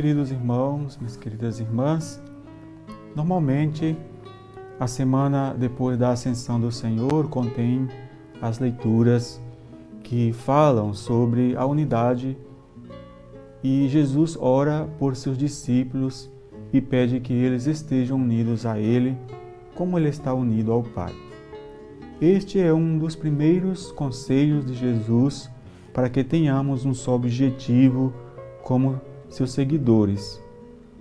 queridos irmãos, minhas queridas irmãs. Normalmente, a semana depois da ascensão do Senhor contém as leituras que falam sobre a unidade e Jesus ora por seus discípulos e pede que eles estejam unidos a Ele, como Ele está unido ao Pai. Este é um dos primeiros conselhos de Jesus para que tenhamos um só objetivo como seus seguidores.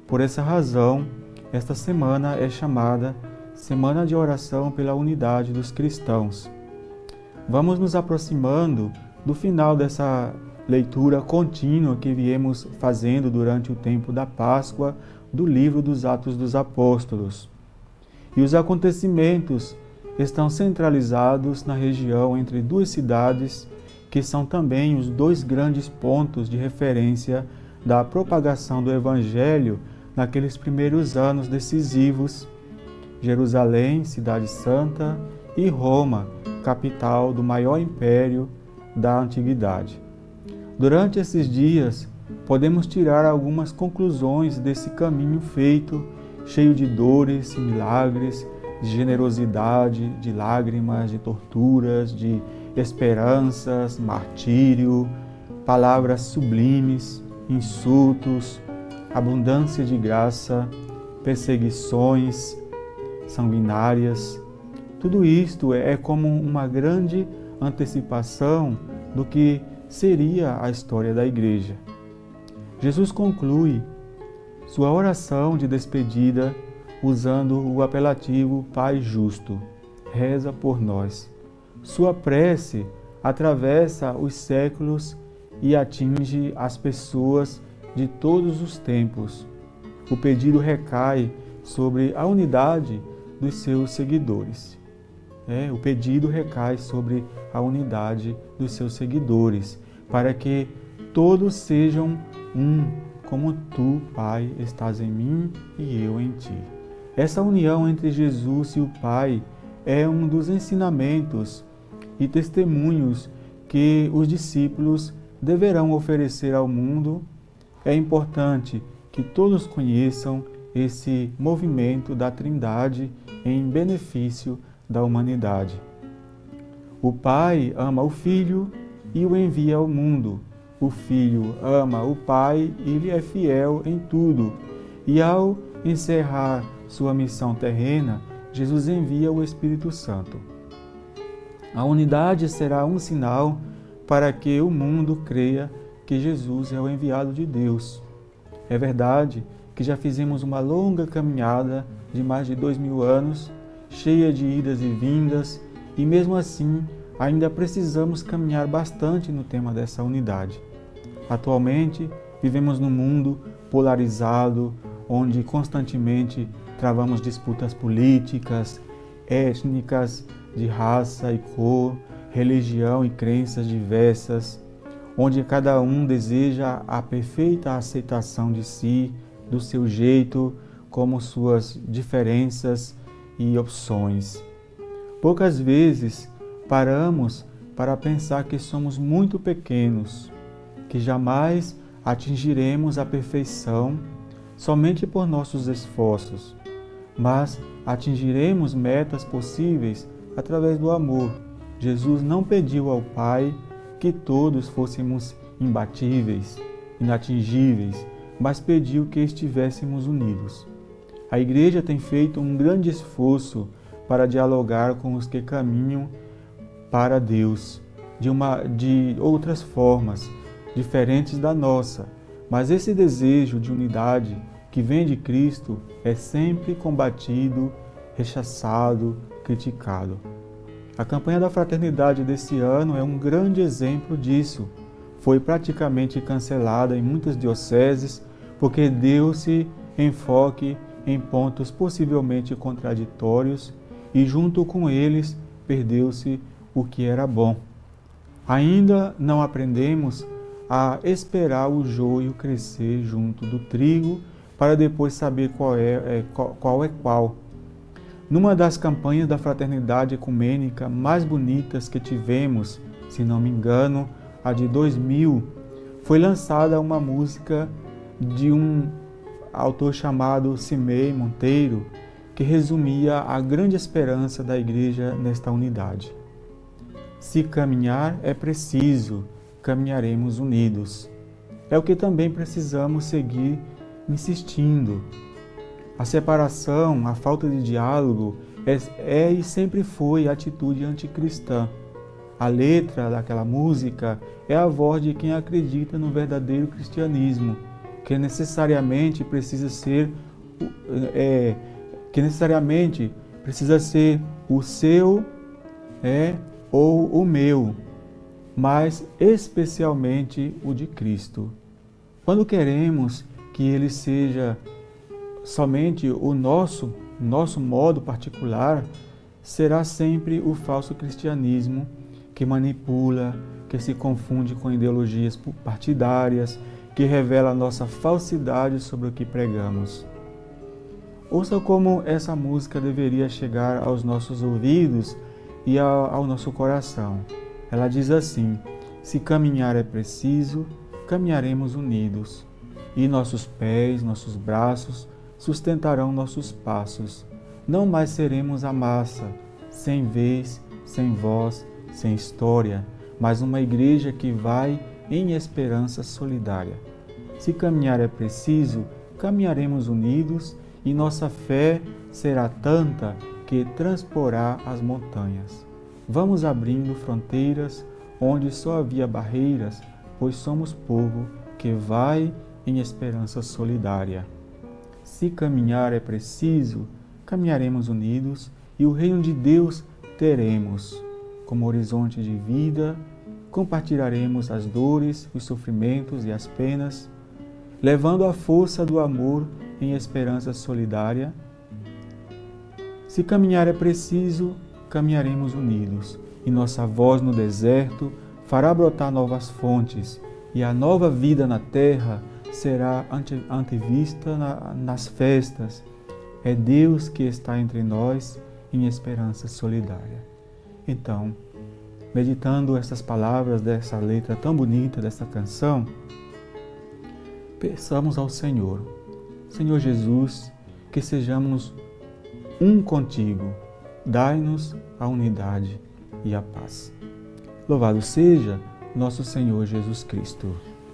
Por essa razão, esta semana é chamada Semana de Oração pela Unidade dos Cristãos. Vamos nos aproximando do final dessa leitura contínua que viemos fazendo durante o tempo da Páscoa do livro dos Atos dos Apóstolos. E os acontecimentos estão centralizados na região entre duas cidades que são também os dois grandes pontos de referência da propagação do Evangelho naqueles primeiros anos decisivos: Jerusalém, cidade santa, e Roma, capital do maior império da antiguidade. Durante esses dias, podemos tirar algumas conclusões desse caminho feito, cheio de dores e milagres, de generosidade, de lágrimas, de torturas, de esperanças, martírio, palavras sublimes, insultos, abundância de graça, perseguições sanguinárias. Tudo isto é como uma grande antecipação do que seria a história da igreja. Jesus conclui sua oração de despedida usando o apelativo Pai Justo. Reza por nós. Sua prece atravessa os séculos e atinge as pessoas de todos os tempos. O pedido recai sobre a unidade dos seus seguidores. É, o pedido recai sobre a unidade dos seus seguidores, para que todos sejam um, como tu, Pai, estás em mim e eu em ti. Essa união entre Jesus e o Pai é um dos ensinamentos e testemunhos que os discípulos deverão oferecer ao mundo. É importante que todos conheçam esse movimento da Trindade em benefício da humanidade. O Pai ama o Filho e o envia ao mundo. O Filho ama o Pai e lhe é fiel em tudo. E ao encerrar sua missão terrena, Jesus envia o Espírito Santo. A unidade será um sinal para que o mundo creia que Jesus é o enviado de Deus. É verdade que já fizemos uma longa caminhada de mais de dois mil anos, cheia de idas e vindas, e mesmo assim ainda precisamos caminhar bastante no tema dessa unidade. Atualmente, vivemos num mundo polarizado, onde constantemente travamos disputas políticas, étnicas, de raça e cor, religião e crenças diversas, onde cada um deseja a perfeita aceitação de si, do seu jeito, como suas diferenças e opções. Poucas vezes paramos para pensar que somos muito pequenos, que jamais atingiremos a perfeição somente por nossos esforços, mas atingiremos metas possíveis através do amor. Jesus não pediu ao Pai que todos fôssemos imbatíveis, inatingíveis, mas pediu que estivéssemos unidos. A Igreja tem feito um grande esforço para dialogar com os que caminham para Deus de, uma, de outras formas, diferentes da nossa, mas esse desejo de unidade que vem de Cristo é sempre combatido, rechaçado, criticado. A campanha da fraternidade desse ano é um grande exemplo disso. Foi praticamente cancelada em muitas dioceses porque deu-se enfoque em pontos possivelmente contraditórios e, junto com eles, perdeu-se o que era bom. Ainda não aprendemos a esperar o joio crescer junto do trigo para depois saber qual é, é qual, qual é qual. Numa das campanhas da fraternidade ecumênica mais bonitas que tivemos, se não me engano, a de 2000, foi lançada uma música de um autor chamado Cimei Monteiro, que resumia a grande esperança da igreja nesta unidade. Se caminhar é preciso, caminharemos unidos. É o que também precisamos seguir insistindo. A separação, a falta de diálogo é, é e sempre foi atitude anticristã. A letra daquela música é a voz de quem acredita no verdadeiro cristianismo, que necessariamente precisa ser é, que necessariamente precisa ser o seu é ou o meu, mas especialmente o de Cristo. Quando queremos que ele seja somente o nosso, nosso modo particular, será sempre o falso cristianismo que manipula, que se confunde com ideologias partidárias, que revela nossa falsidade sobre o que pregamos. Ouça como essa música deveria chegar aos nossos ouvidos e ao, nosso coração. Ela diz assim: Se caminhar é preciso, caminharemos unidos, e nossos pés, nossos braços sustentarão nossos passos. Não mais seremos a massa, sem vez, sem voz, sem história, mas uma igreja que vai em esperança solidária. Se caminhar é preciso, caminharemos unidos e nossa fé será tanta que transporá as montanhas. Vamos abrindo fronteiras onde só havia barreiras, pois somos povo que vai em esperança solidária. Se caminhar é preciso, caminharemos unidos e o reino de Deus teremos. Como horizonte de vida, compartilharemos as dores, os sofrimentos e as penas, levando a força do amor em esperança solidária. Se caminhar é preciso, caminharemos unidos, e nossa voz no deserto fará brotar novas fontes, e a nova vida na terra será ante, antevista na, nas festas. É Deus que está entre nós em esperança solidária. Então, meditando essas palavras dessa letra tão bonita dessa canção, peçamos ao Senhor Senhor Jesus, que sejamos um contigo. Dai-nos a unidade e a paz. Louvado seja nosso Senhor Jesus Cristo.